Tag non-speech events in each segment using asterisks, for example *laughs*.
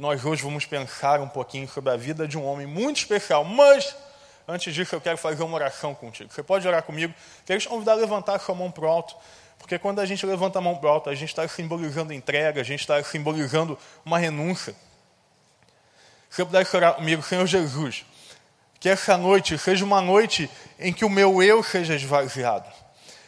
nós hoje vamos pensar um pouquinho sobre a vida de um homem muito especial. Mas, antes disso, eu quero fazer uma oração contigo. Você pode orar comigo? Quero te convidar a levantar a sua mão para o alto. Porque quando a gente levanta a mão para o alto, a gente está simbolizando entrega, a gente está simbolizando uma renúncia. Se eu pudesse orar comigo, Senhor Jesus, que essa noite seja uma noite em que o meu eu seja esvaziado.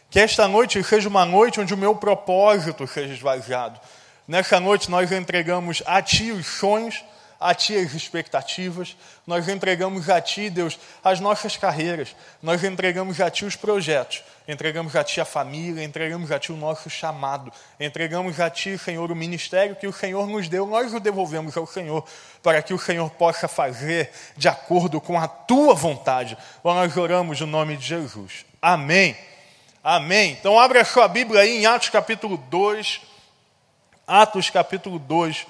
Que esta noite seja uma noite onde o meu propósito seja esvaziado. Nessa noite nós entregamos a Ti os sonhos, a Ti as expectativas, nós entregamos a Ti, Deus, as nossas carreiras, nós entregamos a Ti os projetos, entregamos a Ti a família, entregamos a Ti o nosso chamado, entregamos a Ti, Senhor, o ministério que o Senhor nos deu, nós o devolvemos ao Senhor, para que o Senhor possa fazer de acordo com a Tua vontade. Nós oramos no nome de Jesus. Amém. Amém. Então, abra a sua Bíblia aí em Atos capítulo 2. Atos capítulo 2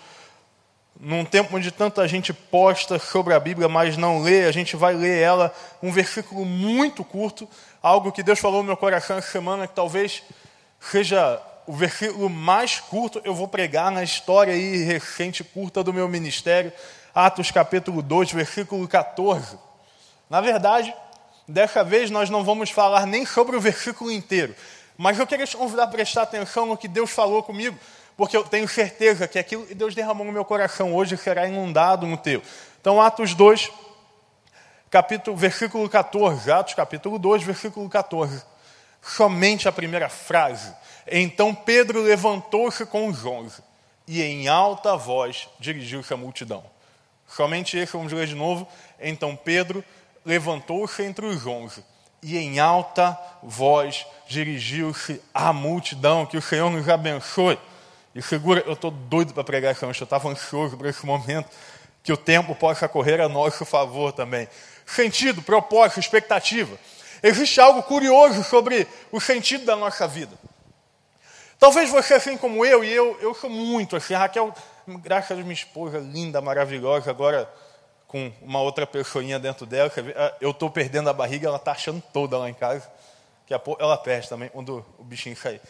num tempo onde tanta gente posta sobre a Bíblia, mas não lê, a gente vai ler ela, um versículo muito curto, algo que Deus falou no meu coração essa semana, que talvez seja o versículo mais curto, eu vou pregar na história aí recente, curta do meu ministério, Atos capítulo 2, versículo 14. Na verdade, dessa vez nós não vamos falar nem sobre o versículo inteiro, mas eu queria te convidar a prestar atenção no que Deus falou comigo, porque eu tenho certeza que aquilo que Deus derramou no meu coração hoje será inundado no teu. Então, Atos 2, capítulo, versículo 14. Atos capítulo 2, versículo 14. Somente a primeira frase. Então Pedro levantou-se com os onze e em alta voz dirigiu-se à multidão. Somente esse, vamos ler de novo. Então Pedro levantou-se entre os onze e em alta voz dirigiu-se à multidão. Que o Senhor nos abençoe. E segura, eu estou doido para pregar essa noite, eu estava ansioso por esse momento, que o tempo possa correr a nosso favor também. Sentido, propósito, expectativa. Existe algo curioso sobre o sentido da nossa vida. Talvez você, assim como eu, e eu, eu sou muito assim, Raquel, graças a minha esposa linda, maravilhosa, agora com uma outra pessoinha dentro dela, eu estou perdendo a barriga, ela está achando toda lá em casa. que a pouco ela perde também, quando o bichinho sair.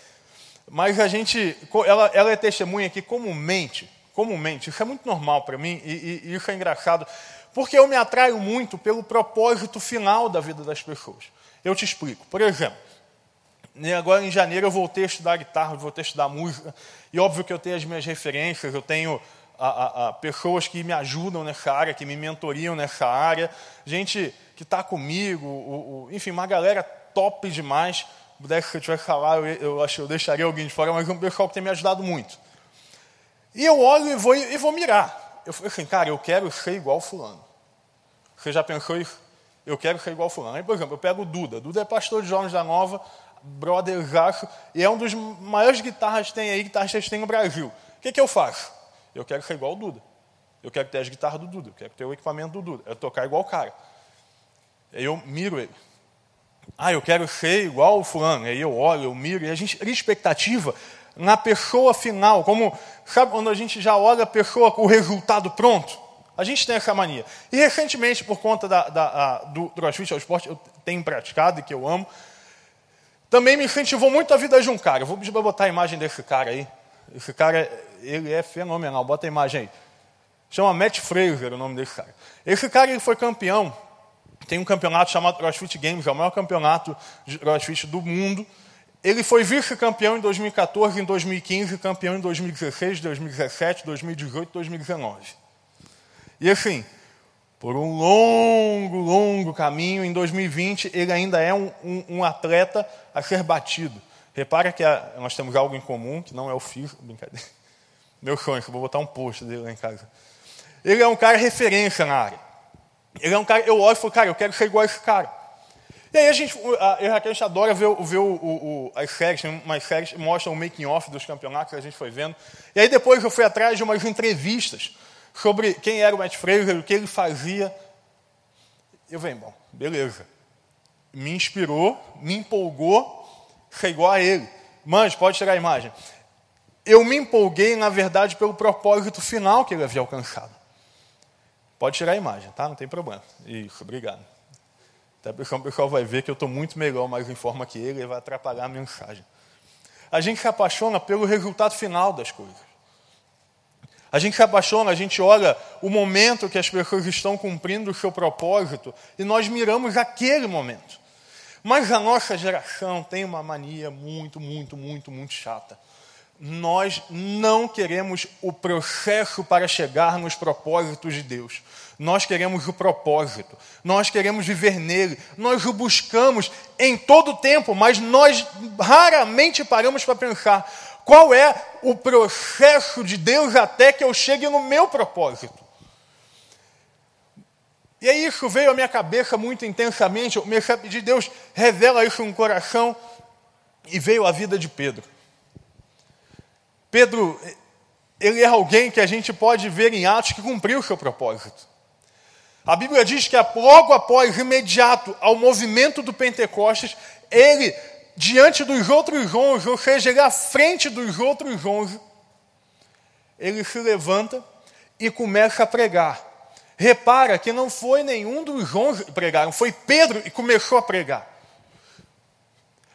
Mas a gente, ela, ela é testemunha que comumente, comumente, isso é muito normal para mim e, e, e isso é engraçado, porque eu me atraio muito pelo propósito final da vida das pessoas. Eu te explico. Por exemplo, né, agora em janeiro eu voltei a estudar guitarra, voltei a estudar música, e óbvio que eu tenho as minhas referências, eu tenho a, a, a pessoas que me ajudam nessa área, que me mentoriam nessa área, gente que está comigo, o, o, enfim, uma galera top demais pudesse, se eu tivesse falar, eu, eu eu deixaria alguém de fora, mas é um pessoal que tem me ajudado muito. E eu olho e vou, e vou mirar. Eu falei assim, cara, eu quero ser igual fulano. Você já pensou isso? Eu quero ser igual fulano. Aí, por exemplo, eu pego o Duda. Duda é pastor de jovens da Nova, brother Jacho, e é um dos maiores guitarras que tem aí, guitarristas que tem no Brasil. O que, que eu faço? Eu quero ser igual o Duda. Eu quero ter as guitarras do Duda. Eu quero ter o equipamento do Duda. Eu tocar igual o cara. Eu miro ele. Ah, eu quero ser igual o fulano. Aí eu olho, eu miro, e a gente cria expectativa na pessoa final. Como, sabe quando a gente já olha a pessoa com o resultado pronto? A gente tem essa mania. E recentemente, por conta da, da, a, do crossfit, ao esporte, eu tenho praticado e que eu amo, também me incentivou muito a vida de um cara. Eu vou pedir para botar a imagem desse cara aí. Esse cara, ele é fenomenal. Bota a imagem aí. Chama Matt Fraser o nome desse cara. Esse cara ele foi campeão tem um campeonato chamado CrossFit Games, é o maior campeonato de CrossFit do mundo. Ele foi vice-campeão em 2014, em 2015, campeão em 2016, 2017, 2018, 2019. E assim, por um longo, longo caminho, em 2020 ele ainda é um, um, um atleta a ser batido. Repara que a, nós temos algo em comum, que não é o físico, brincadeira. *laughs* Meu sonho, vou botar um post dele lá em casa. Ele é um cara referência na área. Ele é um cara, eu olho e falo, cara, eu quero ser igual a esse cara. E aí a gente, eu e a gente adora ver, ver o, o, o, as séries, umas séries mostram o making off dos campeonatos a gente foi vendo. E aí depois eu fui atrás de umas entrevistas sobre quem era o Matt Fraser, o que ele fazia. Eu venho, bom, beleza. Me inspirou, me empolgou ser igual a ele. Mas, pode tirar a imagem. Eu me empolguei, na verdade, pelo propósito final que ele havia alcançado. Pode tirar a imagem, tá? Não tem problema. Isso, obrigado. Até porque o pessoal vai ver que eu estou muito melhor, mais em forma que ele, e vai atrapalhar a mensagem. A gente se apaixona pelo resultado final das coisas. A gente se apaixona, a gente olha o momento que as pessoas estão cumprindo o seu propósito e nós miramos aquele momento. Mas a nossa geração tem uma mania muito, muito, muito, muito chata. Nós não queremos o processo para chegar nos propósitos de Deus. Nós queremos o propósito, nós queremos viver nele, nós o buscamos em todo o tempo, mas nós raramente paramos para pensar qual é o processo de Deus até que eu chegue no meu propósito. E aí isso veio à minha cabeça muito intensamente, eu comecei a pedir, Deus, revela isso no coração, e veio a vida de Pedro. Pedro, ele é alguém que a gente pode ver em Atos que cumpriu o seu propósito. A Bíblia diz que logo após, imediato ao movimento do Pentecostes, ele, diante dos outros onze, ou seja, ele à frente dos outros onze, ele se levanta e começa a pregar. Repara que não foi nenhum dos onze que pregaram, foi Pedro que começou a pregar.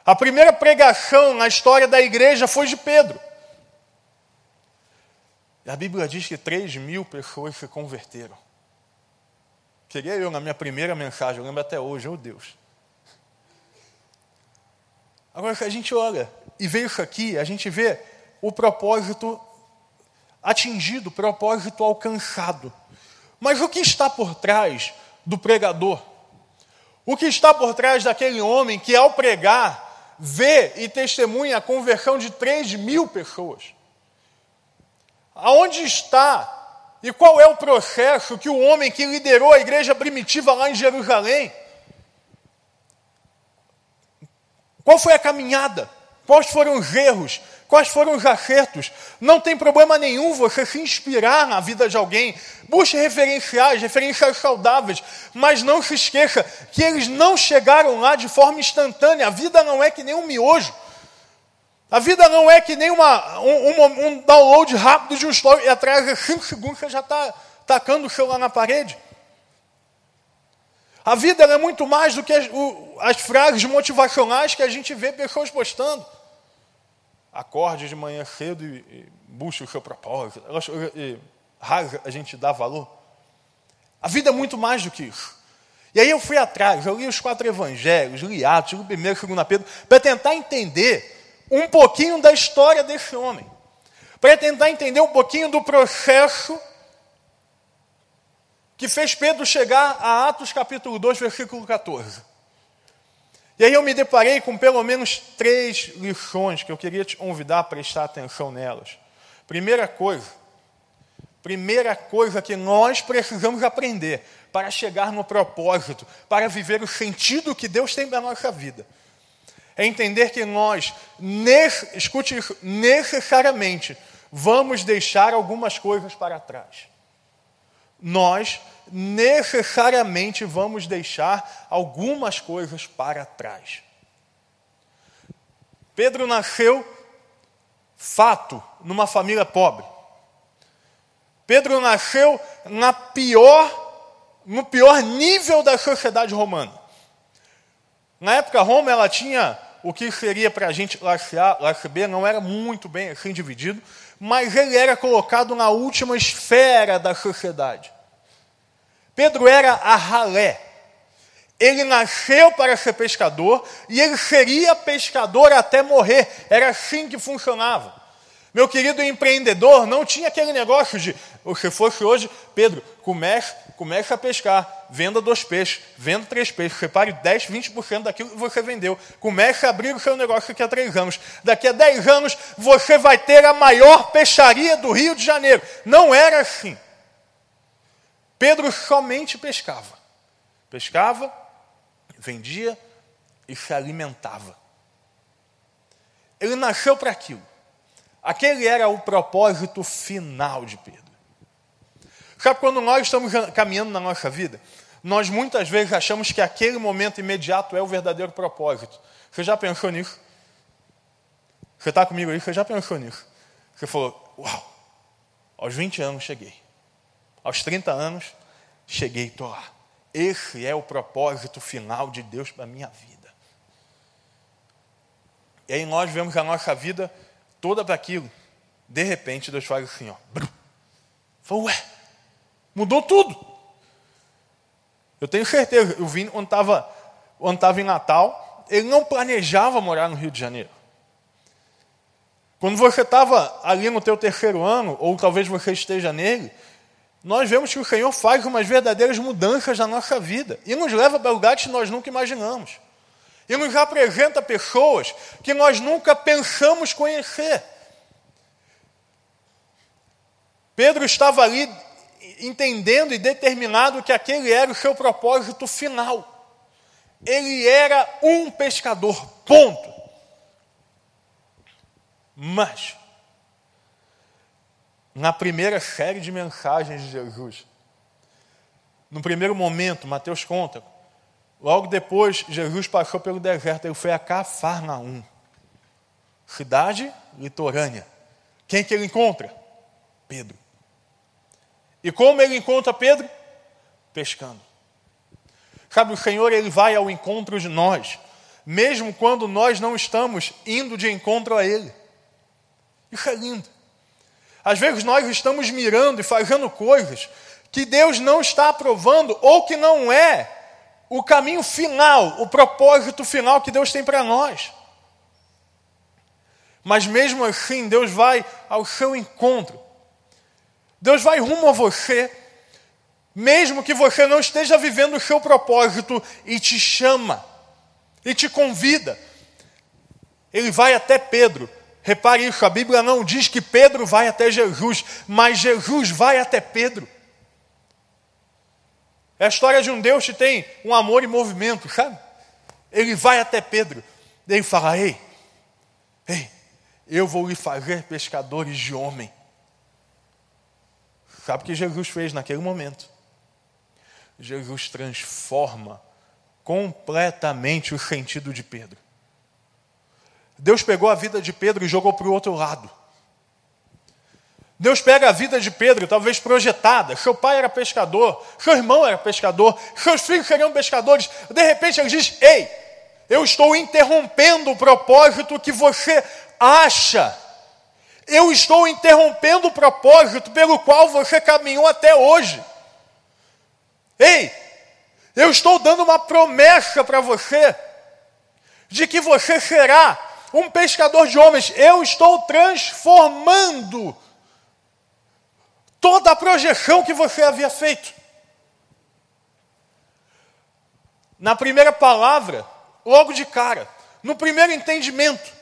A primeira pregação na história da igreja foi de Pedro. A Bíblia diz que 3 mil pessoas se converteram. Queria eu na minha primeira mensagem, eu lembro até hoje, oh Deus. Agora, se a gente olha e vê isso aqui, a gente vê o propósito atingido, o propósito alcançado. Mas o que está por trás do pregador? O que está por trás daquele homem que, ao pregar, vê e testemunha a conversão de 3 mil pessoas? Aonde está e qual é o processo que o homem que liderou a igreja primitiva lá em Jerusalém? Qual foi a caminhada? Quais foram os erros? Quais foram os acertos? Não tem problema nenhum você se inspirar na vida de alguém. Busque referenciais, referenciais saudáveis, mas não se esqueça que eles não chegaram lá de forma instantânea. A vida não é que nem um miojo. A vida não é que nem uma, um, um, download rápido de um story e atrás de 5 segundos você já está tacando o celular na parede. A vida é muito mais do que as, o, as, frases motivacionais que a gente vê pessoas postando. Acorde de manhã cedo e, e busque o seu propósito. E, raro a gente dá valor. A vida é muito mais do que isso. E aí eu fui atrás, eu li os quatro evangelhos, li Atos, li primeiro, segundo Pedro, para tentar entender um pouquinho da história desse homem, para tentar entender um pouquinho do processo que fez Pedro chegar a Atos capítulo 2, versículo 14. E aí eu me deparei com pelo menos três lições que eu queria te convidar a prestar atenção nelas. Primeira coisa, primeira coisa que nós precisamos aprender para chegar no propósito, para viver o sentido que Deus tem para nossa vida é entender que nós, escute isso, necessariamente vamos deixar algumas coisas para trás. Nós necessariamente vamos deixar algumas coisas para trás. Pedro nasceu, fato, numa família pobre. Pedro nasceu na pior, no pior nível da sociedade romana. Na época, Roma ela tinha o que seria para a gente classe A, classe B, não era muito bem assim dividido, mas ele era colocado na última esfera da sociedade. Pedro era a ralé. Ele nasceu para ser pescador e ele seria pescador até morrer. Era assim que funcionava. Meu querido empreendedor não tinha aquele negócio de, se fosse hoje, Pedro, comece, comece a pescar, venda dois peixes, venda três peixes, separe 10, 20% daquilo que você vendeu. Comece a abrir o seu negócio daqui a três anos. Daqui a dez anos você vai ter a maior peixaria do Rio de Janeiro. Não era assim. Pedro somente pescava. Pescava, vendia e se alimentava. Ele nasceu para aquilo. Aquele era o propósito final de Pedro. Sabe quando nós estamos caminhando na nossa vida, nós muitas vezes achamos que aquele momento imediato é o verdadeiro propósito. Você já pensou nisso? Você está comigo aí? Você já pensou nisso? Você falou, uau, aos 20 anos cheguei. Aos 30 anos, cheguei, estou lá. Esse é o propósito final de Deus para a minha vida. E aí nós vemos a nossa vida toda para aquilo. De repente, Deus faz assim, ó. Falei, ué, mudou tudo. Eu tenho certeza, eu vim onde estava onde tava em Natal, ele não planejava morar no Rio de Janeiro. Quando você estava ali no teu terceiro ano, ou talvez você esteja nele, nós vemos que o Senhor faz umas verdadeiras mudanças na nossa vida e nos leva para lugares que nós nunca imaginamos. E nos apresenta pessoas que nós nunca pensamos conhecer. Pedro estava ali entendendo e determinado que aquele era o seu propósito final. Ele era um pescador, ponto. Mas, na primeira série de mensagens de Jesus, no primeiro momento, Mateus conta, logo depois Jesus passou pelo deserto, ele foi a Cafarnaum, cidade litorânea. Quem que ele encontra? Pedro. E como ele encontra Pedro? Pescando. Sabe, o Senhor ele vai ao encontro de nós, mesmo quando nós não estamos indo de encontro a Ele. Isso é lindo. Às vezes nós estamos mirando e fazendo coisas que Deus não está aprovando ou que não é o caminho final, o propósito final que Deus tem para nós. Mas mesmo assim, Deus vai ao seu encontro. Deus vai rumo a você, mesmo que você não esteja vivendo o seu propósito, e te chama, e te convida. Ele vai até Pedro, Repare isso, a Bíblia não diz que Pedro vai até Jesus, mas Jesus vai até Pedro. É a história de um Deus que tem um amor em movimento, sabe? Ele vai até Pedro, ele fala: Ei, ei, eu vou lhe fazer pescadores de homem. Sabe o que Jesus fez naquele momento? Jesus transforma completamente o sentido de Pedro. Deus pegou a vida de Pedro e jogou para o outro lado. Deus pega a vida de Pedro, talvez projetada. Seu pai era pescador, seu irmão era pescador, seus filhos seriam pescadores. De repente ele diz: Ei, eu estou interrompendo o propósito que você acha. Eu estou interrompendo o propósito pelo qual você caminhou até hoje. Ei, eu estou dando uma promessa para você de que você será um pescador de homens. Eu estou transformando toda a projeção que você havia feito. Na primeira palavra, logo de cara, no primeiro entendimento,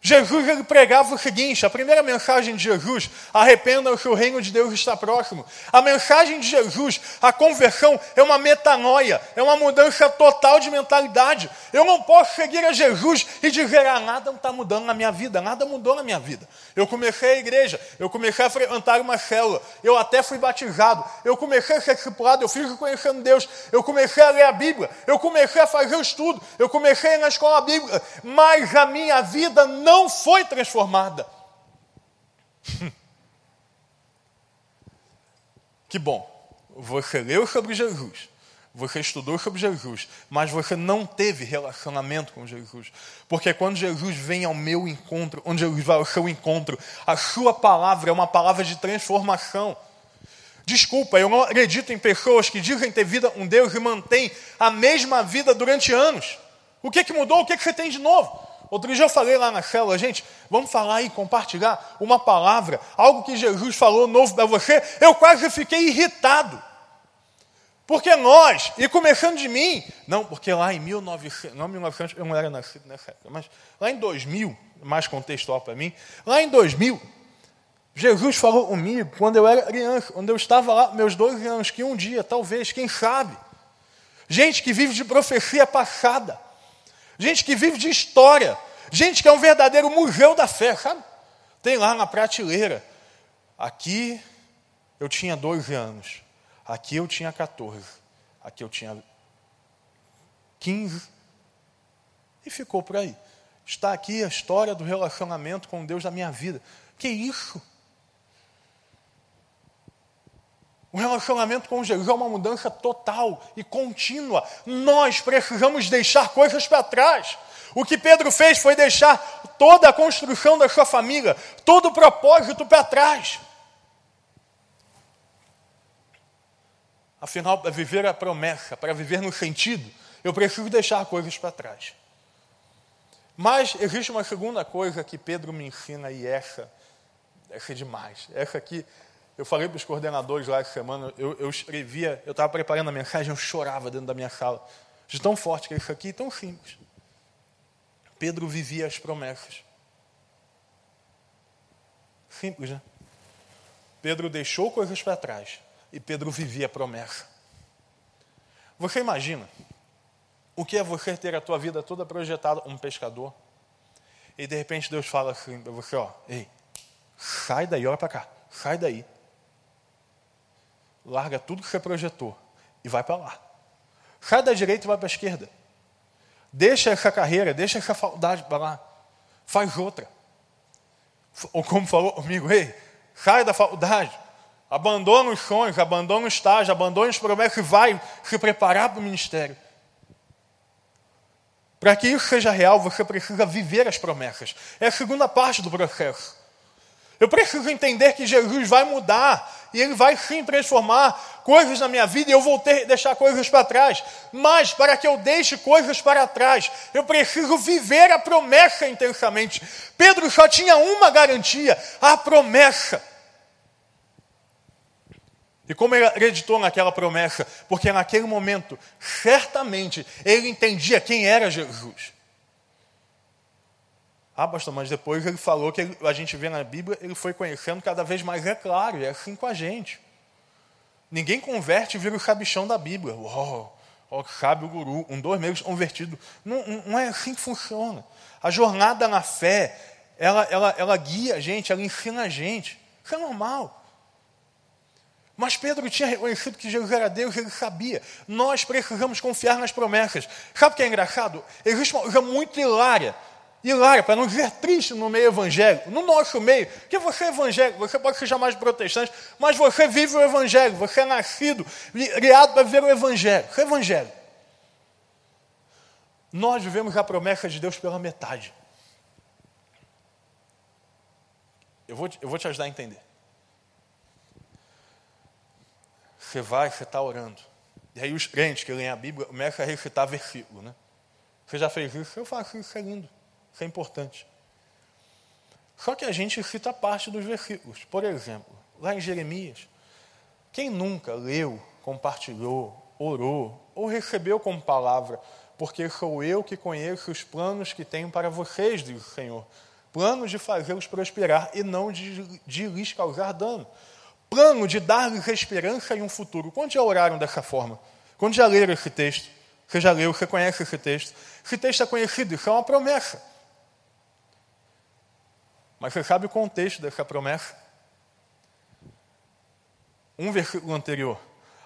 Jesus ele pregava o seguinte: a primeira mensagem de Jesus, arrependam-se, o reino de Deus está próximo. A mensagem de Jesus, a conversão, é uma metanoia, é uma mudança total de mentalidade. Eu não posso seguir a Jesus e dizer, ah, nada está mudando na minha vida, nada mudou na minha vida. Eu comecei a igreja, eu comecei a frequentar uma célula, eu até fui batizado, eu comecei a ser discipulado, eu fiz conhecendo Deus, eu comecei a ler a Bíblia, eu comecei a fazer o estudo, eu comecei na escola bíblica, mas a minha vida não não foi transformada. *laughs* que bom, você leu sobre Jesus, você estudou sobre Jesus, mas você não teve relacionamento com Jesus. Porque quando Jesus vem ao meu encontro, onde Jesus vai ao seu encontro, a sua palavra é uma palavra de transformação. Desculpa, eu não acredito em pessoas que dizem ter vida um Deus e mantêm a mesma vida durante anos. O que, que mudou? O que, que você tem de novo? Outro dia eu falei lá na célula, gente, vamos falar e compartilhar uma palavra, algo que Jesus falou novo para você. Eu quase fiquei irritado. Porque nós, e começando de mim, não, porque lá em 1900, não 1900, eu não era nascido nessa época, mas lá em 2000, mais contextual para mim, lá em 2000, Jesus falou comigo quando eu era criança, quando eu estava lá, meus 12 anos, que um dia, talvez, quem sabe, gente que vive de profecia passada, gente que vive de história, gente que é um verdadeiro museu da fé, sabe? Tem lá na prateleira. Aqui eu tinha 12 anos, aqui eu tinha 14, aqui eu tinha 15, e ficou por aí. Está aqui a história do relacionamento com Deus da minha vida. Que isso? O relacionamento com Jesus é uma mudança total e contínua. Nós precisamos deixar coisas para trás. O que Pedro fez foi deixar toda a construção da sua família, todo o propósito para trás. Afinal, para viver a promessa, para viver no sentido, eu preciso deixar coisas para trás. Mas existe uma segunda coisa que Pedro me ensina e essa, essa é demais. Essa aqui, eu falei para os coordenadores lá essa semana, eu, eu escrevia, eu estava preparando a mensagem, eu chorava dentro da minha sala. De tão forte que é isso aqui, tão simples. Pedro vivia as promessas. Simples, né? Pedro deixou coisas para trás e Pedro vivia a promessa. Você imagina o que é você ter a tua vida toda projetada um pescador e de repente Deus fala assim para você, ó, ei, sai daí, olha para cá, sai daí. Larga tudo que você projetou e vai para lá. Sai da direita e vai para a esquerda. Deixa essa carreira, deixa essa faculdade para lá. Faz outra. Ou como falou comigo, ei, sai da faculdade, abandona os sonhos, abandona o estágio, abandona os promessas e vai se preparar para o ministério. Para que isso seja real, você precisa viver as promessas. É a segunda parte do processo. Eu preciso entender que Jesus vai mudar e Ele vai sim transformar coisas na minha vida e eu vou ter, deixar coisas para trás. Mas para que eu deixe coisas para trás, eu preciso viver a promessa intensamente. Pedro só tinha uma garantia: a promessa. E como ele acreditou naquela promessa? Porque naquele momento, certamente, ele entendia quem era Jesus. Ah, pastor, mas depois ele falou que ele, a gente vê na Bíblia, ele foi conhecendo cada vez mais, é claro, é assim com a gente. Ninguém converte e vira o sabichão da Bíblia. Uau, oh, sabe o guru, um, dois meses convertido. Não, não é assim que funciona. A jornada na fé, ela, ela, ela guia a gente, ela ensina a gente. Isso é normal. Mas Pedro tinha reconhecido que Jesus era Deus, ele sabia. Nós precisamos confiar nas promessas. Sabe o que é engraçado? Existe uma coisa muito hilária hilária, para não dizer triste no meio evangélico, no nosso meio, que você é evangélico, você pode ser chamado de protestante, mas você vive o evangelho, você é nascido, criado para viver o evangelho, você é evangélico. Nós vivemos a promessa de Deus pela metade. Eu vou, eu vou te ajudar a entender. Você vai, você está orando. E aí os crentes que leem a Bíblia começam a recitar versículo, né? Você já fez isso? Eu faço isso, é lindo. Isso é importante. Só que a gente cita parte dos versículos. Por exemplo, lá em Jeremias, quem nunca leu, compartilhou, orou ou recebeu como palavra, porque sou eu que conheço os planos que tenho para vocês, diz o Senhor. Planos de fazê-los prosperar e não de, de lhes causar dano. Plano de dar-lhes esperança e um futuro. Quantos já oraram dessa forma? Quantos já leram esse texto? Você já leu, você conhece esse texto? Esse texto é conhecido, isso é uma promessa. Mas você sabe o contexto dessa promessa? Um versículo anterior.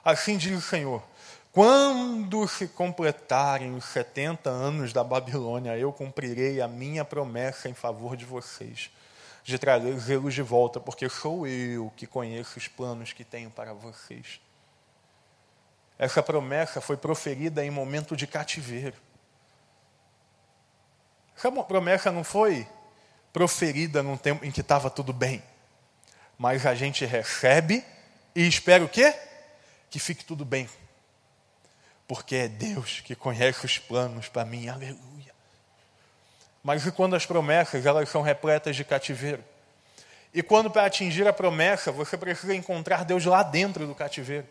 Assim diz o Senhor: Quando se completarem os 70 anos da Babilônia, eu cumprirei a minha promessa em favor de vocês, de trazê-los de volta, porque sou eu que conheço os planos que tenho para vocês. Essa promessa foi proferida em momento de cativeiro. Essa promessa não foi proferida num tempo em que estava tudo bem. Mas a gente recebe e espera o quê? Que fique tudo bem. Porque é Deus que conhece os planos para mim, aleluia. Mas e quando as promessas elas são repletas de cativeiro? E quando para atingir a promessa você precisa encontrar Deus lá dentro do cativeiro?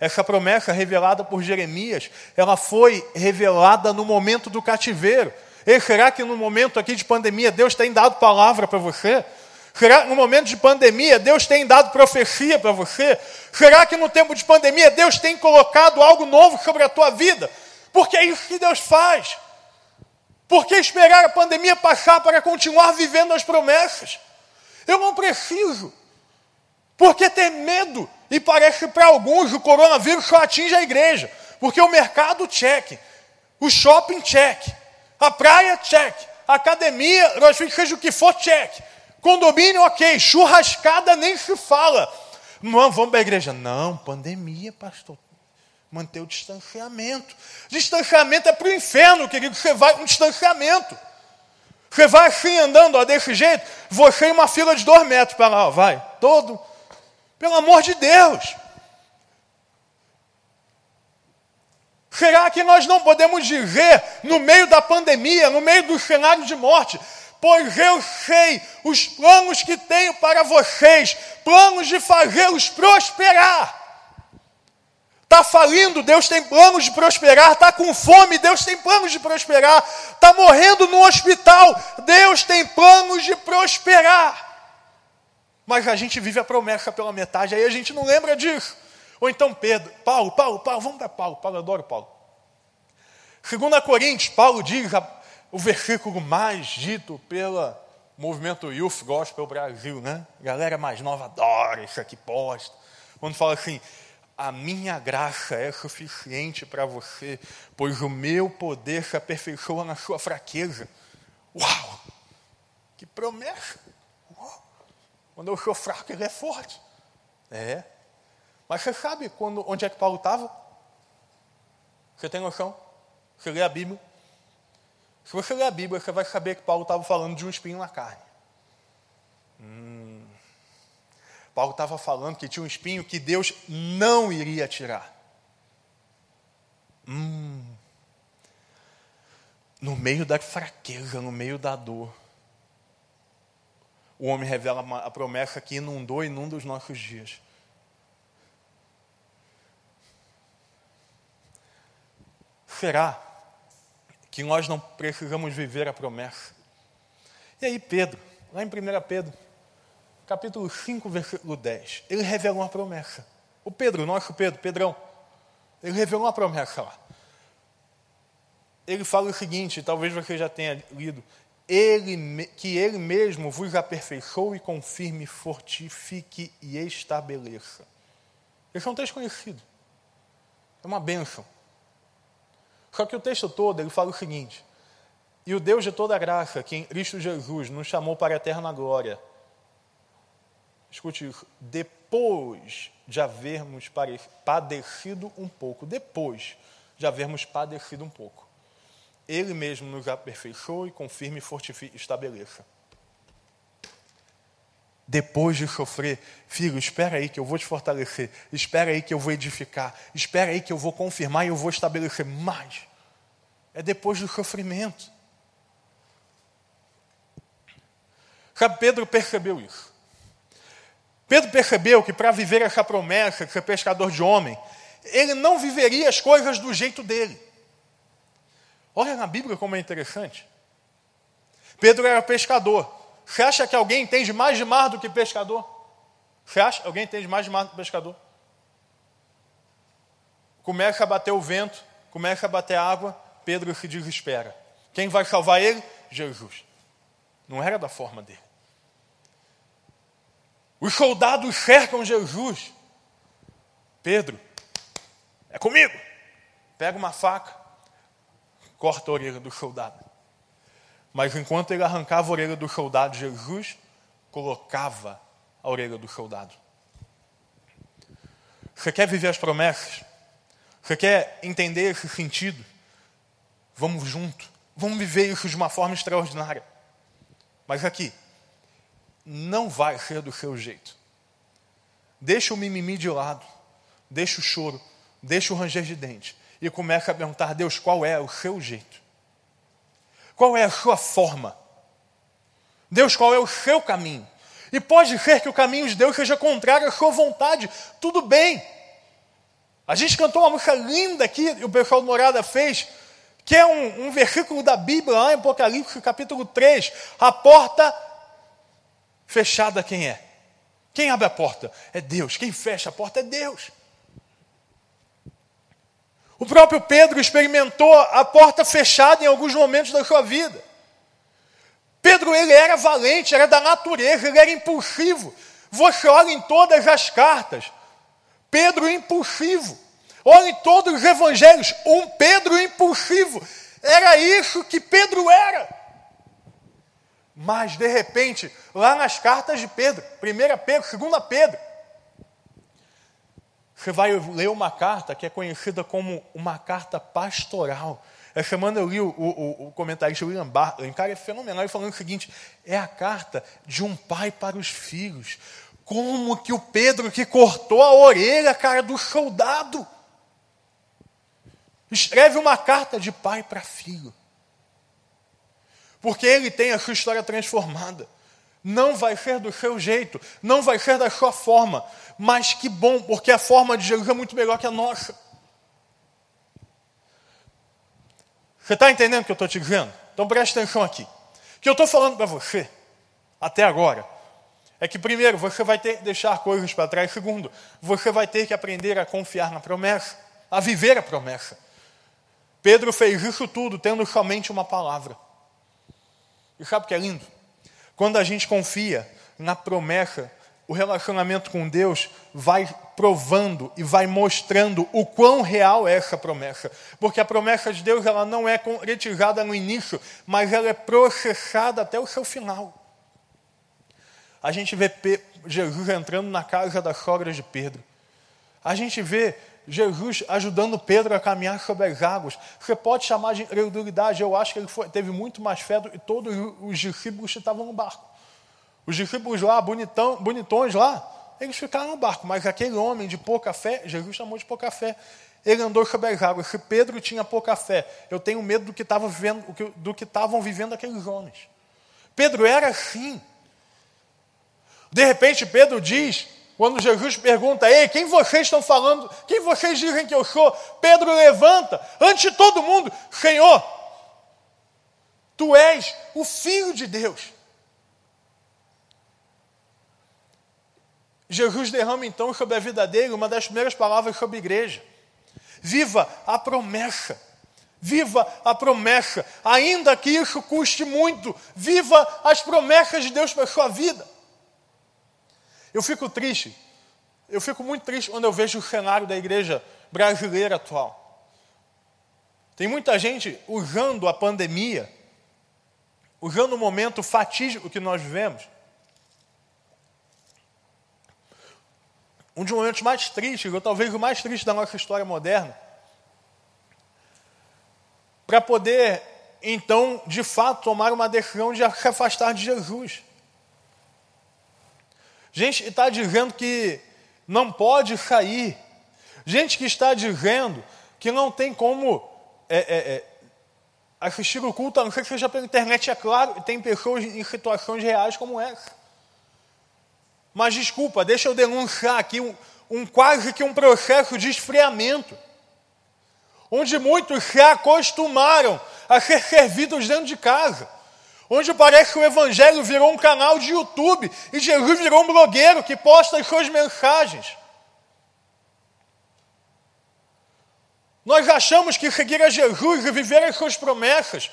Essa promessa revelada por Jeremias, ela foi revelada no momento do cativeiro. E será que no momento aqui de pandemia Deus tem dado palavra para você? Será que no momento de pandemia Deus tem dado profecia para você? Será que no tempo de pandemia Deus tem colocado algo novo sobre a tua vida? Porque é isso que Deus faz. Por que esperar a pandemia passar para continuar vivendo as promessas? Eu não preciso. Porque ter medo, e parece para alguns o coronavírus só atinge a igreja. Porque o mercado check, o shopping check, a praia, check. Academia, crossfit, seja o que for, check. Condomínio, ok. Churrascada, nem se fala. Não, vamos para a igreja. Não, pandemia, pastor. Manter o distanciamento. Distanciamento é para o inferno, querido. Você vai com distanciamento. Você vai assim andando, ó, desse jeito. Você em uma fila de dois metros para lá, ó, vai. Todo. Pelo amor de Deus. Será que nós não podemos dizer, no meio da pandemia, no meio do cenário de morte, pois eu sei os planos que tenho para vocês, planos de fazê-los prosperar. Está falindo, Deus tem planos de prosperar. Está com fome, Deus tem planos de prosperar. Está morrendo no hospital, Deus tem planos de prosperar. Mas a gente vive a promessa pela metade, aí a gente não lembra disso. Ou então Pedro, Paulo, Paulo, Paulo, vamos para Paulo, Paulo, eu adoro Paulo. Segundo Coríntios, Paulo diz o versículo mais dito pelo movimento Youth Gospel Brasil, né? Galera mais nova adora isso aqui, posta. Quando fala assim, a minha graça é suficiente para você, pois o meu poder se aperfeiçoa na sua fraqueza. Uau! Que promessa! Uau. Quando eu sou fraco, ele é forte. É. Mas você sabe quando, onde é que Paulo estava? Você tem noção? Você lê a Bíblia. Se você ler a Bíblia, você vai saber que Paulo estava falando de um espinho na carne. Hum. Paulo estava falando que tinha um espinho que Deus não iria tirar. Hum. No meio da fraqueza, no meio da dor, o homem revela a promessa que inundou e inunda os nossos dias. Será que nós não precisamos viver a promessa. E aí, Pedro, lá em 1 Pedro, capítulo 5, versículo 10, ele revelou uma promessa. O Pedro, nosso Pedro, Pedrão, ele revelou uma promessa lá. Ele fala o seguinte, talvez você já tenha lido, ele, que ele mesmo vos aperfeiçoe, confirme, fortifique e estabeleça. Esse é um texto conhecido. É uma bênção. Só que o texto todo ele fala o seguinte: E o Deus de toda graça, que em Cristo Jesus nos chamou para a eterna glória, escute isso, depois de havermos padecido um pouco, depois de havermos padecido um pouco, Ele mesmo nos aperfeiçoou e confirme, fortifique e estabeleça. Depois de sofrer, filho, espera aí que eu vou te fortalecer, espera aí que eu vou edificar, espera aí que eu vou confirmar e eu vou estabelecer mais. É depois do sofrimento. Sabe, Pedro percebeu isso. Pedro percebeu que para viver essa promessa de ser pescador de homem, ele não viveria as coisas do jeito dele. Olha na Bíblia como é interessante. Pedro era pescador. Você acha que alguém entende mais de mar do que pescador? Você acha que alguém entende mais de mar do que pescador? Começa a bater o vento, começa a bater água, Pedro se desespera. Quem vai salvar ele? Jesus. Não era da forma dele. Os soldados cercam Jesus. Pedro, é comigo. Pega uma faca, corta a orelha do soldado. Mas enquanto ele arrancava a orelha do soldado, Jesus colocava a orelha do soldado. Você quer viver as promessas? Você quer entender esse sentido? Vamos junto. Vamos viver isso de uma forma extraordinária. Mas aqui, não vai ser do seu jeito. Deixa o mimimi de lado. Deixa o choro. Deixa o ranger de dente. E começa a perguntar: Deus, qual é o seu jeito? Qual é a sua forma? Deus, qual é o seu caminho? E pode ser que o caminho de Deus seja contrário à sua vontade. Tudo bem. A gente cantou uma música linda aqui, o pessoal do Morada fez, que é um, um versículo da Bíblia, lá em Apocalipse, capítulo 3. A porta fechada, quem é? Quem abre a porta? É Deus. Quem fecha a porta é Deus. O próprio Pedro experimentou a porta fechada em alguns momentos da sua vida. Pedro, ele era valente, era da natureza, ele era impulsivo. Você olha em todas as cartas, Pedro impulsivo. Olha em todos os evangelhos, um Pedro impulsivo. Era isso que Pedro era. Mas, de repente, lá nas cartas de Pedro, 1 Pedro, 2 Pedro, você vai ler uma carta que é conhecida como uma carta pastoral. Essa semana eu li o, o, o comentarista William Bartlett, cara é fenomenal, ele falando o seguinte: é a carta de um pai para os filhos. Como que o Pedro que cortou a orelha, cara, do soldado. Escreve uma carta de pai para filho. Porque ele tem a sua história transformada. Não vai ser do seu jeito, não vai ser da sua forma, mas que bom, porque a forma de Jesus é muito melhor que a nossa. Você está entendendo o que eu estou te dizendo? Então preste atenção aqui. O que eu estou falando para você, até agora, é que primeiro você vai ter que deixar coisas para trás. Segundo, você vai ter que aprender a confiar na promessa, a viver a promessa. Pedro fez isso tudo tendo somente uma palavra. E sabe o que é lindo? Quando a gente confia na promessa, o relacionamento com Deus vai provando e vai mostrando o quão real é essa promessa. Porque a promessa de Deus ela não é concretizada no início, mas ela é processada até o seu final. A gente vê Jesus entrando na casa da sogra de Pedro. A gente vê Jesus ajudando Pedro a caminhar sobre as águas. Você pode chamar de incredulidade, eu acho que ele foi, teve muito mais fé do que todos os discípulos que estavam no barco. Os discípulos lá, bonitão, bonitões lá, eles ficaram no barco, mas aquele homem de pouca fé, Jesus chamou de pouca fé. Ele andou sobre as águas. Se Pedro tinha pouca fé, eu tenho medo do que, estava vivendo, do que estavam vivendo aqueles homens. Pedro era assim. De repente, Pedro diz quando Jesus pergunta, ei, quem vocês estão falando? Quem vocês dizem que eu sou? Pedro levanta, ante todo mundo, Senhor, tu és o Filho de Deus. Jesus derrama então sobre a vida dele uma das primeiras palavras sobre a igreja. Viva a promessa. Viva a promessa, ainda que isso custe muito. Viva as promessas de Deus para a sua vida. Eu fico triste, eu fico muito triste quando eu vejo o cenário da igreja brasileira atual. Tem muita gente usando a pandemia, usando o momento fatídico que nós vivemos, um dos momentos mais tristes, ou talvez o mais triste da nossa história moderna, para poder, então, de fato, tomar uma decisão de se afastar de Jesus. Gente que está dizendo que não pode sair. Gente que está dizendo que não tem como é, é, é, assistir o culto, a não ser que seja pela internet, é claro, tem pessoas em situações reais como essa. Mas desculpa, deixa eu denunciar aqui um, um quase que um processo de esfriamento, onde muitos se acostumaram a ser servidos dentro de casa onde parece que o Evangelho virou um canal de YouTube e Jesus virou um blogueiro que posta as suas mensagens. Nós achamos que seguir a Jesus e viver as suas promessas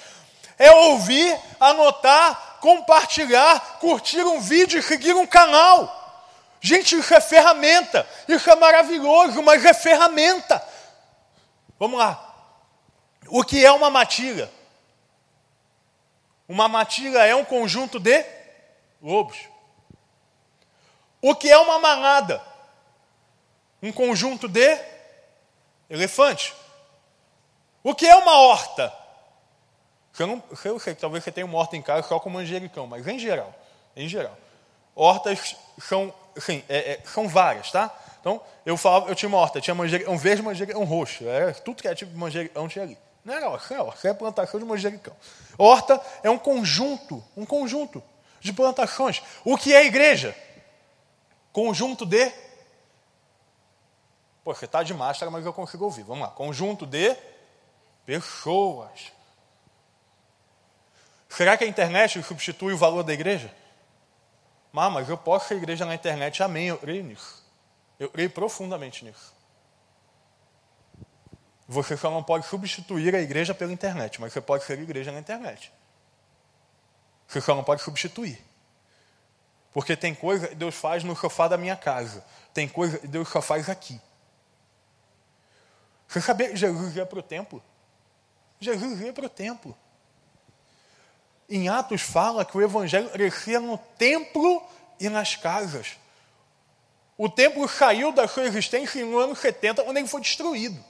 é ouvir, anotar, compartilhar, curtir um vídeo e seguir um canal. Gente, isso é ferramenta, isso é maravilhoso, mas é ferramenta. Vamos lá. O que é uma matilha? Uma matilha é um conjunto de lobos. O que é uma manada? Um conjunto de elefantes. O que é uma horta? Eu, não, eu sei talvez você tenha uma horta em casa só com manjericão, mas em geral, em geral, hortas são, assim, é, é, são várias, tá? Então, eu falava, eu tinha uma horta, tinha manjericão verde, manjericão roxo, era tudo que é tipo de manjericão tinha ali. Não era horta, é horta, é plantação de manjericão. Horta é um conjunto, um conjunto de plantações. O que é igreja? Conjunto de. Pô, você está de máscara, mas eu consigo ouvir. Vamos lá. Conjunto de pessoas. Será que a internet substitui o valor da igreja? Ah, mas eu posso ser igreja na internet. Amém, eu creio nisso. Eu creio profundamente nisso. Você só não pode substituir a igreja pela internet, mas você pode ser igreja na internet. Você só não pode substituir. Porque tem coisa que Deus faz no sofá da minha casa. Tem coisa que Deus só faz aqui. Você sabia que Jesus ia para o templo? Jesus ia para o templo. Em Atos fala que o evangelho crescia no templo e nas casas. O templo saiu da sua existência no ano 70, quando ele foi destruído.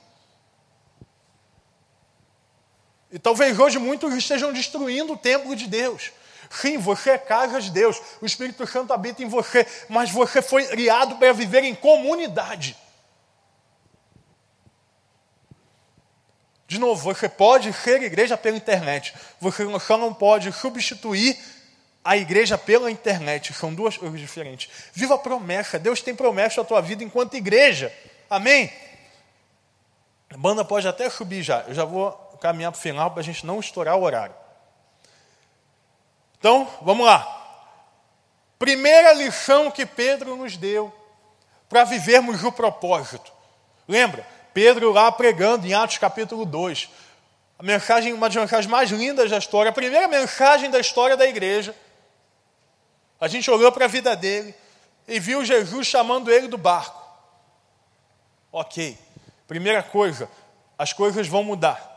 E talvez hoje muitos estejam destruindo o templo de Deus. Sim, você é casa de Deus, o Espírito Santo habita em você, mas você foi criado para viver em comunidade. De novo, você pode ser igreja pela internet, você só não pode substituir a igreja pela internet. São duas coisas diferentes. Viva a promessa. Deus tem promessa na tua vida enquanto igreja. Amém? A banda pode até subir já. Eu já vou caminhar para o final para a gente não estourar o horário. Então, vamos lá. Primeira lição que Pedro nos deu para vivermos o propósito. Lembra? Pedro lá pregando em Atos capítulo 2. A mensagem, uma das mensagens mais lindas da história, a primeira mensagem da história da igreja. A gente olhou para a vida dele e viu Jesus chamando ele do barco. Ok. Primeira coisa, as coisas vão mudar.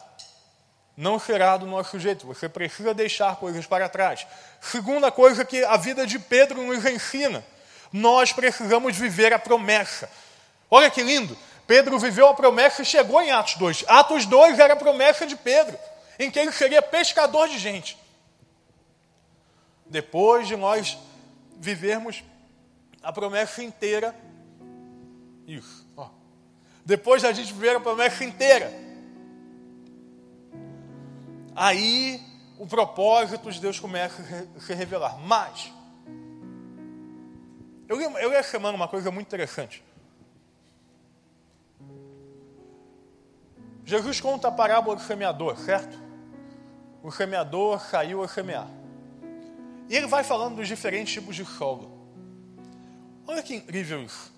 Não será do nosso jeito, você precisa deixar coisas para trás. Segunda coisa que a vida de Pedro nos ensina, nós precisamos viver a promessa. Olha que lindo, Pedro viveu a promessa e chegou em Atos 2. Atos 2 era a promessa de Pedro, em que ele seria pescador de gente. Depois de nós vivermos a promessa inteira, isso, ó. Depois da gente viver a promessa inteira, aí o propósito de Deus começa a se revelar. Mas, eu, eu ia semana uma coisa muito interessante. Jesus conta a parábola do semeador, certo? O semeador saiu a semear. E ele vai falando dos diferentes tipos de solo. Olha que incrível isso.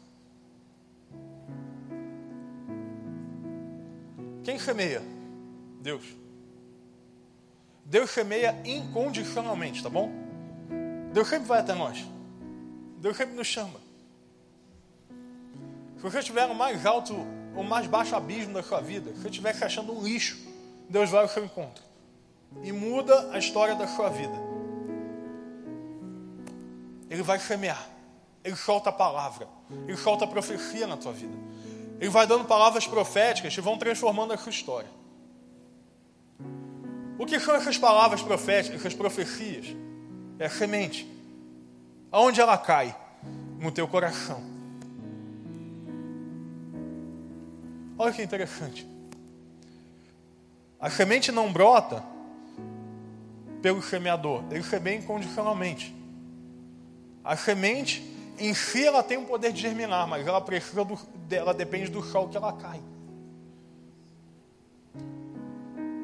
Quem semeia? Deus. Deus semeia incondicionalmente, tá bom? Deus sempre vai até nós. Deus sempre nos chama. Se você estiver no mais alto ou mais baixo abismo da sua vida, se você estiver se achando um lixo, Deus vai ao seu encontro e muda a história da sua vida. Ele vai semear, ele solta a palavra, ele solta a profecia na tua vida. Ele vai dando palavras proféticas que vão transformando a sua história. O que são essas palavras proféticas, essas profecias? É a semente. Aonde ela cai? No teu coração. Olha que interessante. A semente não brota pelo semeador, ele semeia incondicionalmente. A semente em si ela tem o poder de germinar, mas ela precisa do, ela depende do sol que ela cai.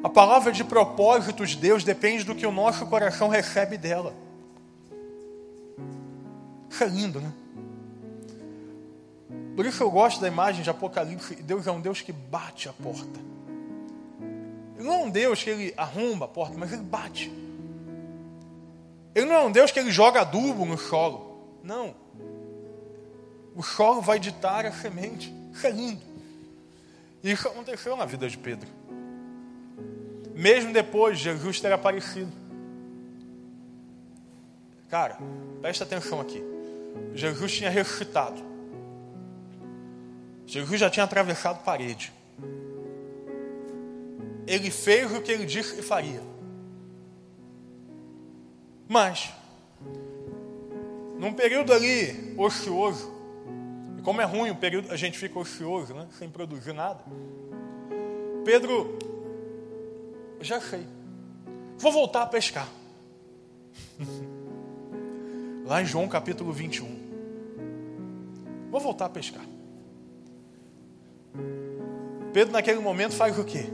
A palavra de propósitos de Deus depende do que o nosso coração recebe dela. Isso é lindo, né? Por isso eu gosto da imagem de Apocalipse. Deus é um Deus que bate a porta. Ele não é um Deus que ele arromba a porta, mas ele bate. Ele não é um Deus que ele joga adubo no solo. Não. O solo vai ditar a semente. Isso é lindo. E isso aconteceu na vida de Pedro. Mesmo depois de Jesus ter aparecido. Cara, presta atenção aqui. Jesus tinha ressuscitado. Jesus já tinha atravessado parede. Ele fez o que ele disse que faria. Mas, num período ali ocioso, e como é ruim o período, a gente fica ocioso, né, sem produzir nada. Pedro, já sei, vou voltar a pescar. *laughs* Lá em João capítulo 21. Vou voltar a pescar. Pedro, naquele momento, faz o quê?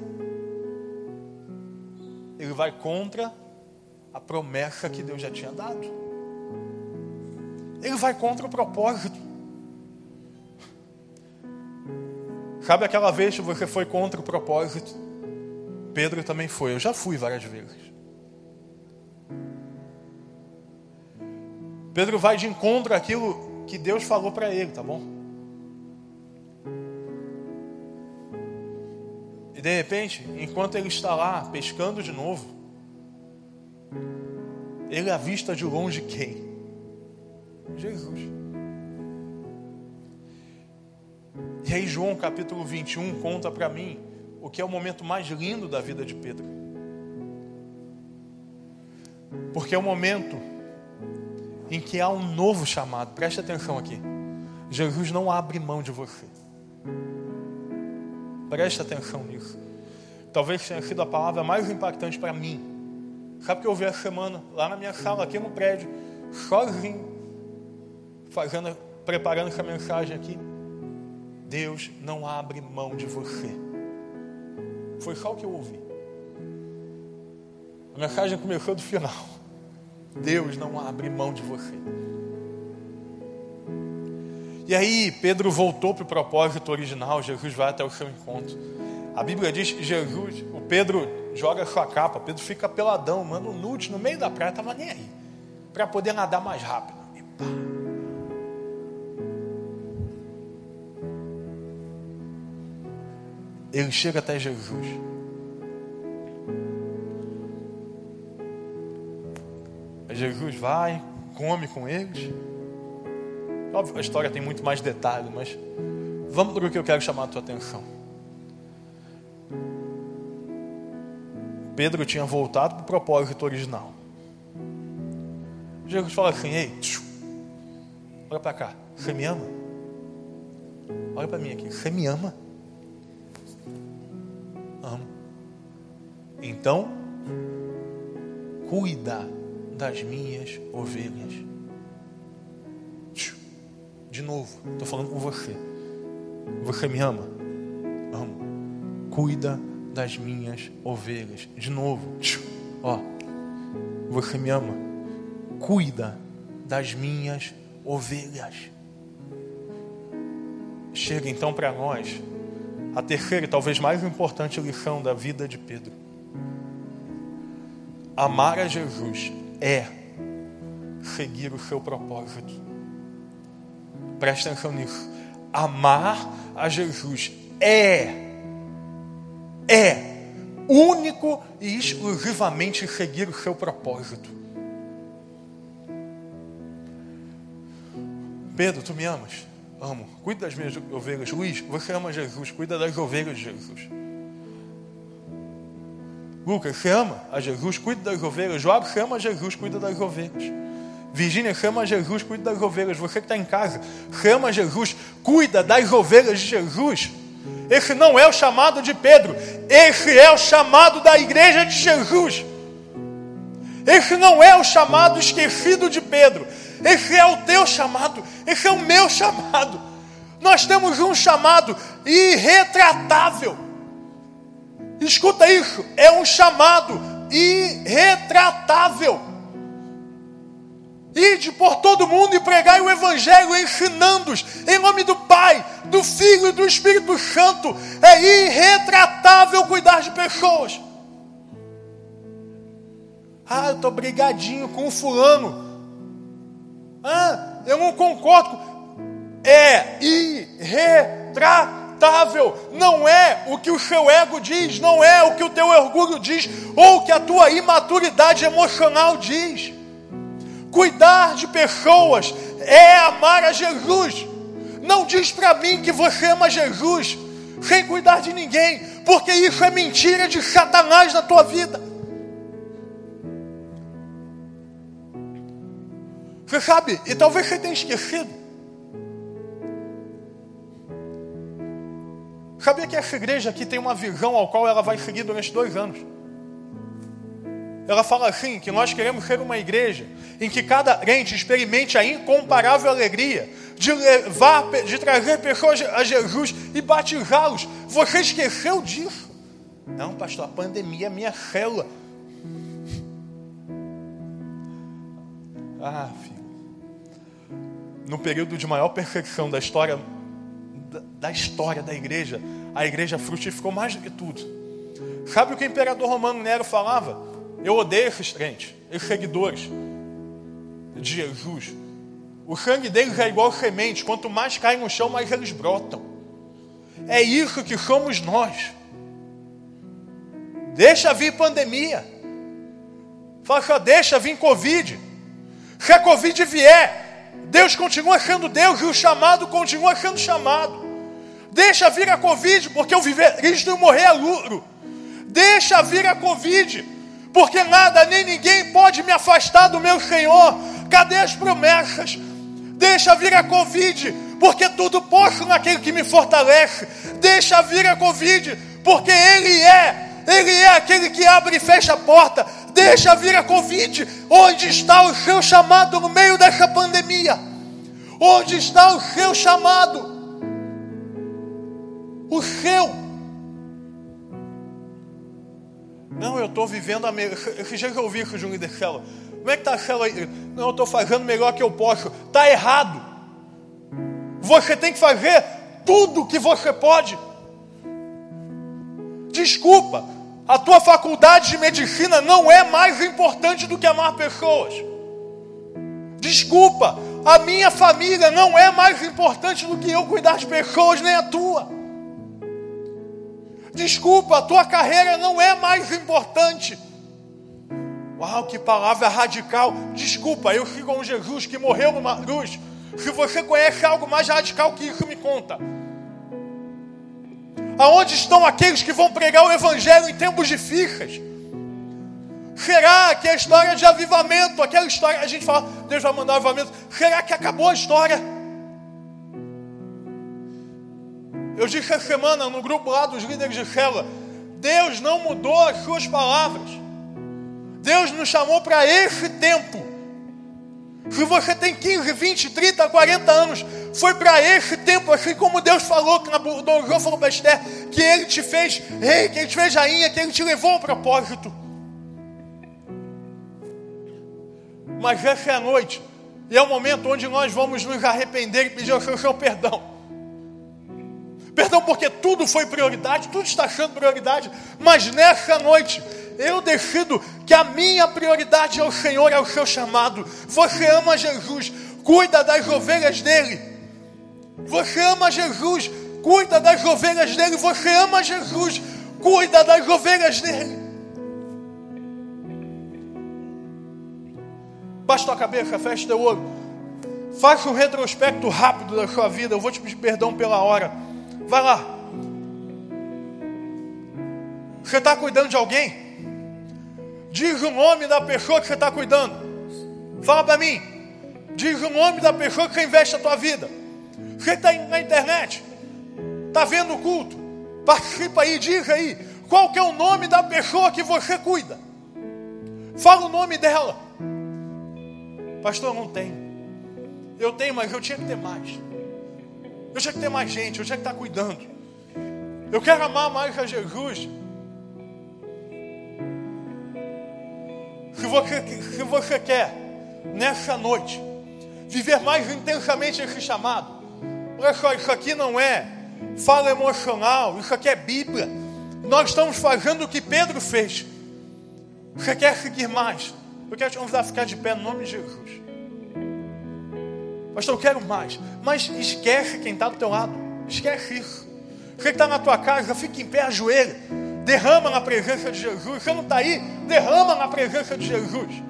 Ele vai contra a promessa que Deus já tinha dado. Ele vai contra o propósito. Sabe aquela vez que você foi contra o propósito? Pedro também foi. Eu já fui várias vezes. Pedro vai de encontro àquilo que Deus falou para ele, tá bom? E de repente, enquanto ele está lá pescando de novo, ele avista de longe quem? Jesus. E aí, João capítulo 21 conta para mim o que é o momento mais lindo da vida de Pedro. Porque é o momento em que há um novo chamado. Preste atenção aqui. Jesus não abre mão de você. Preste atenção nisso. talvez tenha sido a palavra mais impactante para mim. Sabe que eu ouvi a semana, lá na minha sala, aqui no prédio, sozinho, fazendo, preparando essa mensagem aqui? Deus não abre mão de você. Foi só o que eu ouvi. A mensagem começou do final. Deus não abre mão de você. E aí, Pedro voltou para o propósito original, Jesus vai até o seu encontro. A Bíblia diz que Jesus, o Pedro joga sua capa, Pedro fica peladão, manda um nude no meio da praia, estava nem aí, para poder nadar mais rápido. E pá. Ele chega até Jesus. Jesus vai, come com eles. Óbvio, a história tem muito mais detalhe, mas vamos para o que eu quero chamar a tua atenção. Pedro tinha voltado para o propósito original. Jesus fala assim: Ei, olha para cá, você me ama? Olha para mim aqui, você me ama? Amo. Então, cuida das minhas ovelhas. De novo, estou falando com você. Você me ama? Amo. Cuida das minhas ovelhas. De novo, ó. Você me ama? Cuida das minhas ovelhas. Chega então para nós a terceira e talvez mais importante lição da vida de Pedro. Amar a Jesus é seguir o seu propósito. Presta atenção nisso. Amar a Jesus é, é único e exclusivamente seguir o seu propósito. Pedro, tu me amas? Amo. Cuida das minhas ovelhas. Luiz, você ama Jesus. Cuida das ovelhas de Jesus. Lucas, você ama a Jesus? Cuida das ovelhas. Joab, você ama a Jesus? Cuida das ovelhas. Virgínia, você ama Jesus, cuida das ovelhas. Você que está em casa, você ama Jesus, cuida das ovelhas de Jesus. Esse não é o chamado de Pedro, esse é o chamado da igreja de Jesus. Esse não é o chamado esquecido de Pedro, esse é o teu chamado, esse é o meu chamado. Nós temos um chamado irretratável. Escuta isso, é um chamado irretratável. Ide por todo mundo e pregai o Evangelho, ensinando-os em nome do Pai, do Filho e do Espírito Santo. É irretratável cuidar de pessoas. Ah, eu estou brigadinho com o fulano. Ah, eu não concordo. É irretratável. Não é o que o seu ego diz, não é o que o teu orgulho diz, ou o que a tua imaturidade emocional diz. Cuidar de pessoas é amar a Jesus. Não diz para mim que você ama Jesus sem cuidar de ninguém, porque isso é mentira de Satanás na tua vida. Você sabe, e talvez você tenha esquecido. Sabia que essa igreja aqui tem uma visão ao qual ela vai seguir durante dois anos? Ela fala assim: que nós queremos ser uma igreja em que cada crente experimente a incomparável alegria de levar, de trazer pessoas a Jesus e batizá-los. Você esqueceu disso? Não, pastor, a pandemia é minha célula. Ah, filho. No período de maior perfeição da história da história da igreja, a igreja frutificou mais do que tudo. Sabe o que o imperador romano Nero falava? Eu odeio esses crentes, esses seguidores de Jesus. O sangue deles é igual semente, quanto mais cai no chão, mais eles brotam. É isso que somos nós. Deixa vir pandemia. Fala, deixa vir Covid. Se a Covid vier, Deus continua sendo Deus e o chamado continua sendo chamado. Deixa vir a Covid, porque eu viver Cristo e morrer é lucro. Deixa vir a Covid, porque nada nem ninguém pode me afastar do meu Senhor. Cadê as promessas? Deixa vir a Covid, porque tudo posso naquele que me fortalece. Deixa vir a Covid, porque Ele é Ele é aquele que abre e fecha a porta. Deixa vir a Covid. Onde está o seu chamado no meio dessa pandemia? Onde está o seu chamado? O seu. Não, eu estou vivendo a melhor. Esse dia que eu ouvi com o Júnior de célula. Como é que está a célula aí? Não, eu estou fazendo melhor que eu posso. Está errado. Você tem que fazer tudo que você pode. Desculpa, a tua faculdade de medicina não é mais importante do que amar pessoas. Desculpa, a minha família não é mais importante do que eu cuidar de pessoas, nem a tua. Desculpa, a tua carreira não é mais importante. Uau, que palavra radical. Desculpa, eu sigo um Jesus que morreu numa cruz. Se você conhece algo mais radical que isso, me conta. Aonde estão aqueles que vão pregar o Evangelho em tempos difíceis? Será que a história de avivamento, aquela história, a gente fala, Deus vai mandar avivamento, será que acabou a história? Eu disse essa semana no grupo lá dos líderes de célula, Deus não mudou as suas palavras. Deus nos chamou para esse tempo. Se você tem 15, 20, 30, 40 anos, foi para esse tempo, assim como Deus falou, que Dom falou para Esther, que Ele te fez rei, que Ele te fez rainha, que Ele te levou ao propósito. Mas essa é a noite, e é o momento onde nós vamos nos arrepender e pedir ao Senhor perdão. Perdão porque tudo foi prioridade, tudo está sendo prioridade, mas nessa noite eu decido que a minha prioridade é o Senhor, é o seu chamado. Você ama Jesus, cuida das ovelhas dele. Você ama Jesus, cuida das ovelhas dele. Você ama Jesus, cuida das ovelhas dele. Baixa tua cabeça, fecha teu olho. Faça um retrospecto rápido da sua vida. Eu vou te pedir perdão pela hora. Vai lá. Você está cuidando de alguém? Diz o nome da pessoa que você está cuidando. Fala para mim. Diz o nome da pessoa que investe a tua vida. Você está na internet. Está vendo o culto. Participa aí, diz aí. Qual que é o nome da pessoa que você cuida? Fala o nome dela. Pastor, eu não tenho. Eu tenho, mas eu tinha que ter mais. Eu tinha que ter mais gente, eu tinha que estar cuidando. Eu quero amar mais a Jesus. Se você, se você quer, nessa noite, viver mais intensamente esse chamado, olha só, isso aqui não é fala emocional, isso aqui é Bíblia. Nós estamos fazendo o que Pedro fez. Você quer seguir mais? Eu quero te convidar a ficar de pé no nome de Jesus. Pastor, eu quero mais. Mas esquece quem está do teu lado. Esquece isso. Você que está na tua casa, fica em pé, ajoelha. Derrama na presença de Jesus. Você não está aí? Derrama na presença de Jesus.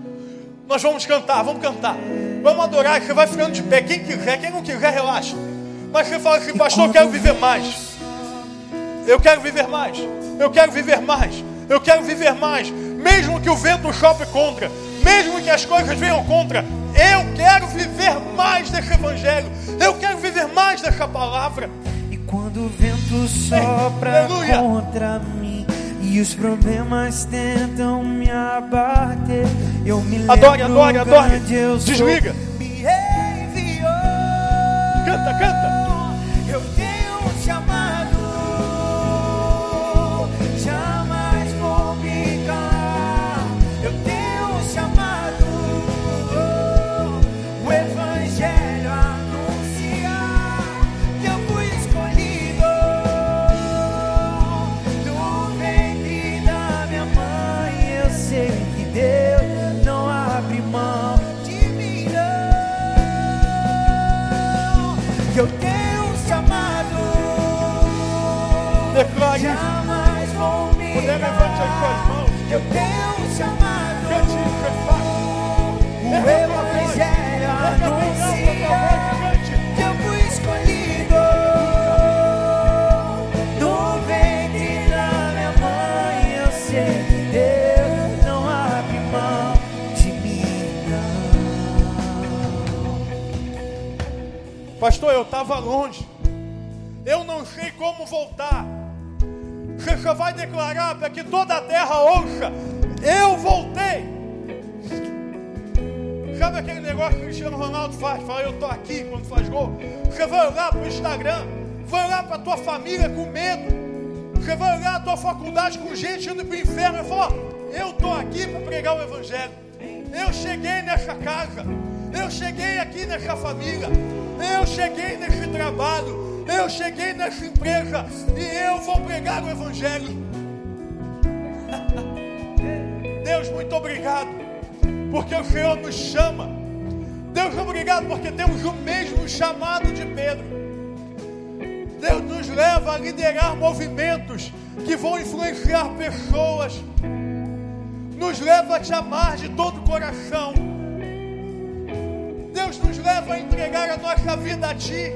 Nós vamos cantar, vamos cantar. Vamos adorar. Você vai ficando de pé. Quem quiser, quem não quiser, relaxa. Mas você fala assim, pastor, eu quero viver mais. Eu quero viver mais. Eu quero viver mais. Eu quero viver mais. Mesmo que o vento chope contra. Mesmo que as coisas venham contra. Eu quero viver mais desse evangelho. Eu quero viver mais dessa palavra. E quando o vento sopra Aleluia. contra mim e os problemas tentam me abater, eu me adore, adore, adore. Desliga. Me enviou. Canta, canta. Declare Jamais vou me Puder, levante as suas mãos. Eu tenho um chamado. Isso, é fácil. O Evangelho Pastor, eu estava longe. Eu não sei como voltar. Você só vai declarar para que toda a terra ouça: Eu voltei. Sabe aquele negócio que o Cristiano Ronaldo faz? Fala, eu estou aqui quando faz gol. Você vai olhar para o Instagram, vai olhar para a tua família com medo. Você vai olhar a tua faculdade com gente indo para o inferno e falar: Eu estou aqui para pregar o Evangelho. Eu cheguei nessa casa. Eu cheguei aqui nessa família. Eu cheguei nesse trabalho. Eu cheguei nessa empresa. E eu vou pregar o Evangelho. *laughs* Deus, muito obrigado. Porque o Senhor nos chama. Deus, obrigado porque temos o mesmo chamado de Pedro. Deus nos leva a liderar movimentos que vão influenciar pessoas. Nos leva a te amar de todo o coração. Deus nos leva a entregar a nossa vida a Ti.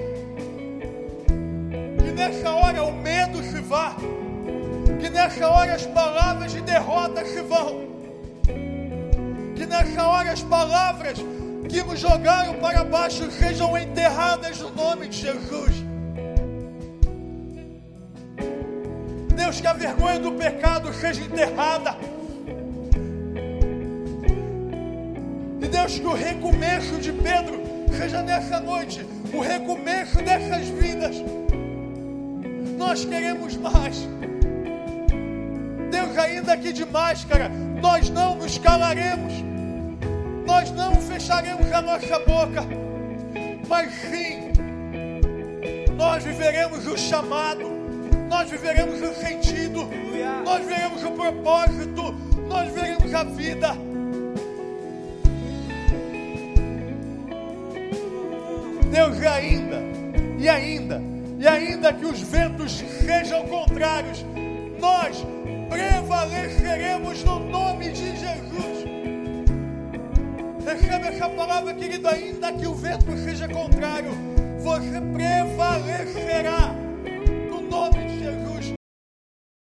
Que nessa hora o medo se vá. Que nessa hora as palavras de derrota se vão. Que nessa hora as palavras que nos jogaram para baixo sejam enterradas no nome de Jesus. Deus, que a vergonha do pecado seja enterrada. E Deus, que o recomeço de Pedro seja nessa noite o recomeço dessas vidas. Nós queremos mais. Deus, ainda que de máscara, nós não nos calaremos, nós não fecharemos a nossa boca, mas sim, nós viveremos o chamado nós viveremos o sentido, nós veremos o propósito, nós veremos a vida. Deus, e ainda, e ainda, e ainda que os ventos sejam contrários, nós prevaleceremos no nome de Jesus. Recebe essa palavra, querido, ainda que o vento seja contrário, você prevalecerá no nome de